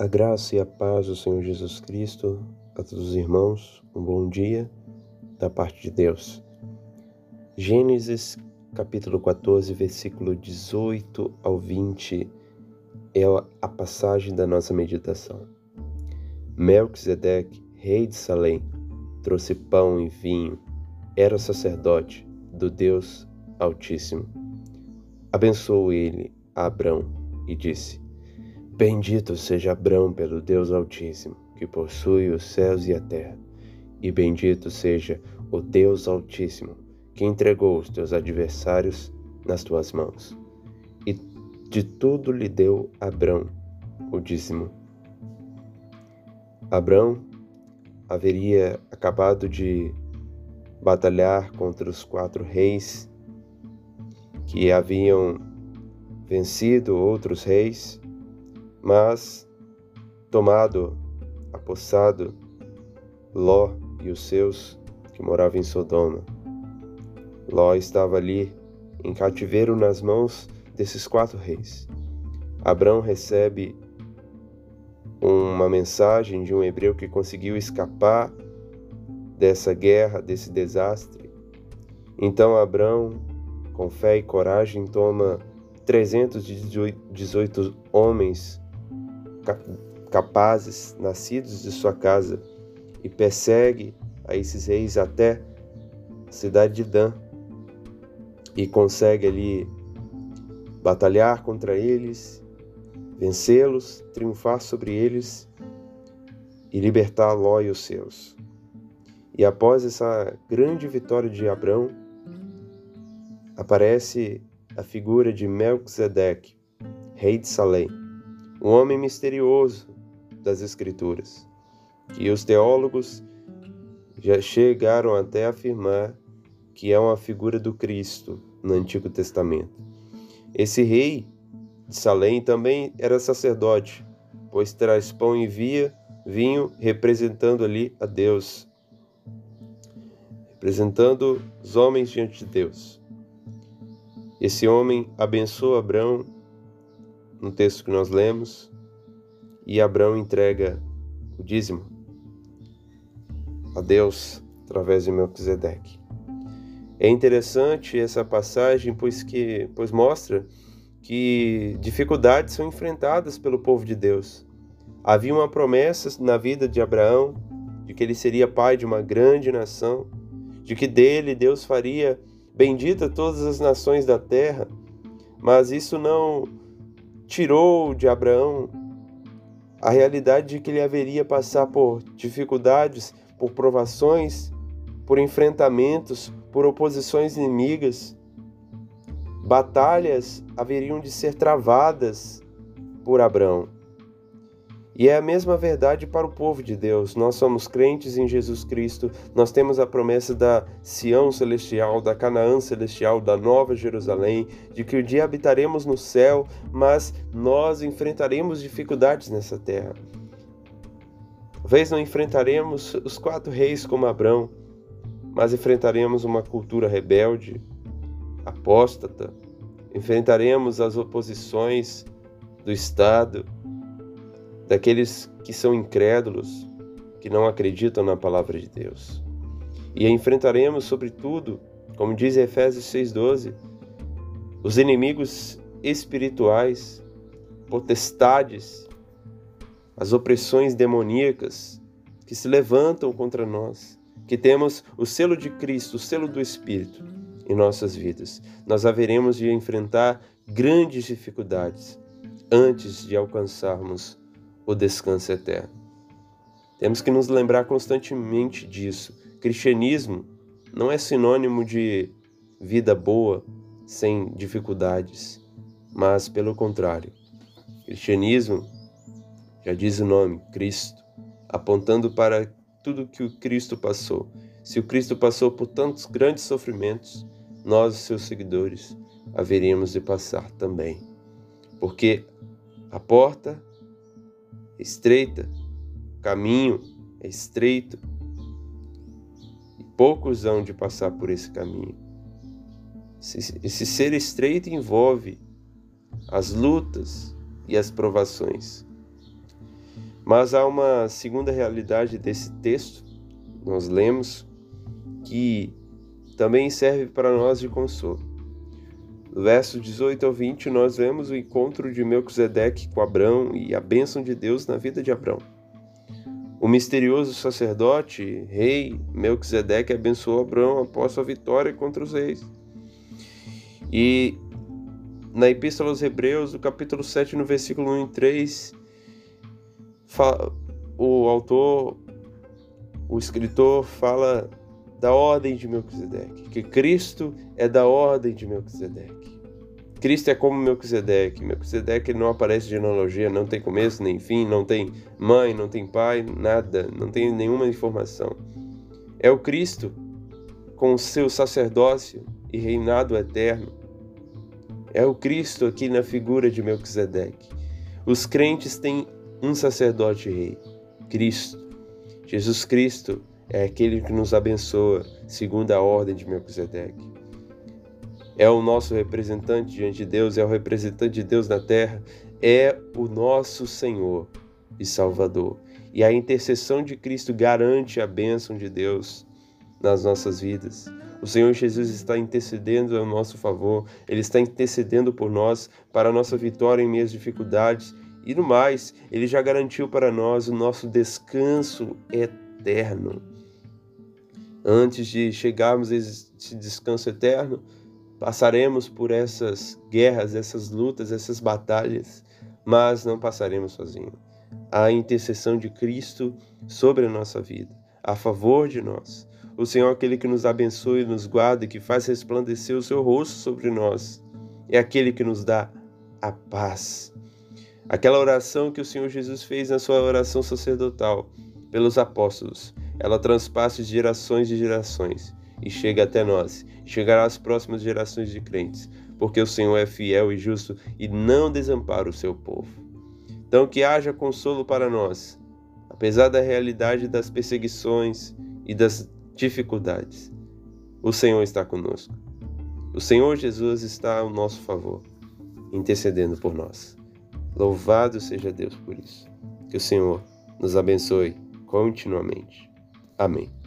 A graça e a paz do Senhor Jesus Cristo a todos os irmãos, um bom dia da parte de Deus. Gênesis capítulo 14, versículo 18 ao 20 é a passagem da nossa meditação. Melquisedeque, rei de Salém, trouxe pão e vinho, era sacerdote do Deus Altíssimo. Abençoou ele a Abrão e disse: Bendito seja Abrão pelo Deus Altíssimo, que possui os céus e a terra, e bendito seja o Deus Altíssimo, que entregou os teus adversários nas tuas mãos. E de tudo lhe deu Abrão o dízimo. Abrão haveria acabado de batalhar contra os quatro reis que haviam vencido outros reis mas, tomado, apossado, Ló e os seus que moravam em Sodoma. Ló estava ali em cativeiro nas mãos desses quatro reis. Abrão recebe uma mensagem de um hebreu que conseguiu escapar dessa guerra, desse desastre. Então Abrão, com fé e coragem, toma 318 homens capazes, nascidos de sua casa, e persegue a esses reis até a cidade de Dan e consegue ali batalhar contra eles, vencê-los, triunfar sobre eles e libertar Ló e os seus. E após essa grande vitória de Abrão, aparece a figura de Melquisedeque, rei de Salém um homem misterioso das Escrituras, que os teólogos já chegaram até a afirmar que é uma figura do Cristo no Antigo Testamento. Esse rei de Salém também era sacerdote, pois traz pão e via, vinho, representando ali a Deus, representando os homens diante de Deus. Esse homem abençoa Abraão no texto que nós lemos, e Abraão entrega o dízimo a Deus através de Melquisedeque. É interessante essa passagem, pois que pois mostra que dificuldades são enfrentadas pelo povo de Deus. Havia uma promessa na vida de Abraão de que ele seria pai de uma grande nação, de que dele Deus faria bendita todas as nações da terra, mas isso não tirou de Abraão a realidade de que ele haveria passar por dificuldades, por provações, por enfrentamentos, por oposições inimigas. Batalhas haveriam de ser travadas por Abraão. E é a mesma verdade para o povo de Deus. Nós somos crentes em Jesus Cristo, nós temos a promessa da Sião celestial, da Canaã celestial, da Nova Jerusalém, de que um dia habitaremos no céu, mas nós enfrentaremos dificuldades nessa terra. Talvez não enfrentaremos os quatro reis como Abrão, mas enfrentaremos uma cultura rebelde, apóstata, enfrentaremos as oposições do Estado, daqueles que são incrédulos, que não acreditam na palavra de Deus. E enfrentaremos, sobretudo, como diz Efésios 6,12, os inimigos espirituais, potestades, as opressões demoníacas que se levantam contra nós, que temos o selo de Cristo, o selo do Espírito em nossas vidas. Nós haveremos de enfrentar grandes dificuldades antes de alcançarmos o descanso eterno. Temos que nos lembrar constantemente disso. Cristianismo não é sinônimo de vida boa sem dificuldades, mas pelo contrário. Cristianismo, já diz o nome, Cristo, apontando para tudo que o Cristo passou. Se o Cristo passou por tantos grandes sofrimentos, nós, seus seguidores, haveríamos de passar também. Porque a porta estreita, o caminho é estreito e poucos hão de passar por esse caminho. Esse, esse ser estreito envolve as lutas e as provações. Mas há uma segunda realidade desse texto, nós lemos, que também serve para nós de consolo. Verso 18 ao 20, nós vemos o encontro de Melquisedeque com Abrão e a bênção de Deus na vida de Abrão. O misterioso sacerdote, rei Melquisedeque, abençoou Abrão após sua vitória contra os reis. E na Epístola aos Hebreus, no capítulo 7, no versículo 1 e 3, o autor, o escritor, fala da ordem de Melquisedeque, que Cristo é da ordem de Melquisedeque. Cristo é como Melquisedeque. Melquisedeque não aparece de analogia, não tem começo nem fim, não tem mãe, não tem pai, nada, não tem nenhuma informação. É o Cristo com o seu sacerdócio e reinado eterno. É o Cristo aqui na figura de Melquisedeque. Os crentes têm um sacerdote rei, Cristo. Jesus Cristo é aquele que nos abençoa, segundo a ordem de Melquisedeque. É o nosso representante diante de Deus, é o representante de Deus na terra, é o nosso Senhor e Salvador. E a intercessão de Cristo garante a bênção de Deus nas nossas vidas. O Senhor Jesus está intercedendo a nosso favor, Ele está intercedendo por nós para a nossa vitória em meio às dificuldades. E no mais, Ele já garantiu para nós o nosso descanso eterno antes de chegarmos a esse descanso eterno, passaremos por essas guerras, essas lutas, essas batalhas, mas não passaremos sozinhos. A intercessão de Cristo sobre a nossa vida, a favor de nós. O Senhor é aquele que nos abençoa e nos guarda e que faz resplandecer o seu rosto sobre nós. É aquele que nos dá a paz. Aquela oração que o Senhor Jesus fez na sua oração sacerdotal pelos apóstolos ela transpassa gerações de gerações e chega até nós, chegará às próximas gerações de crentes, porque o Senhor é fiel e justo e não desampara o seu povo. Então, que haja consolo para nós, apesar da realidade das perseguições e das dificuldades. O Senhor está conosco. O Senhor Jesus está ao nosso favor, intercedendo por nós. Louvado seja Deus por isso. Que o Senhor nos abençoe continuamente. Amém.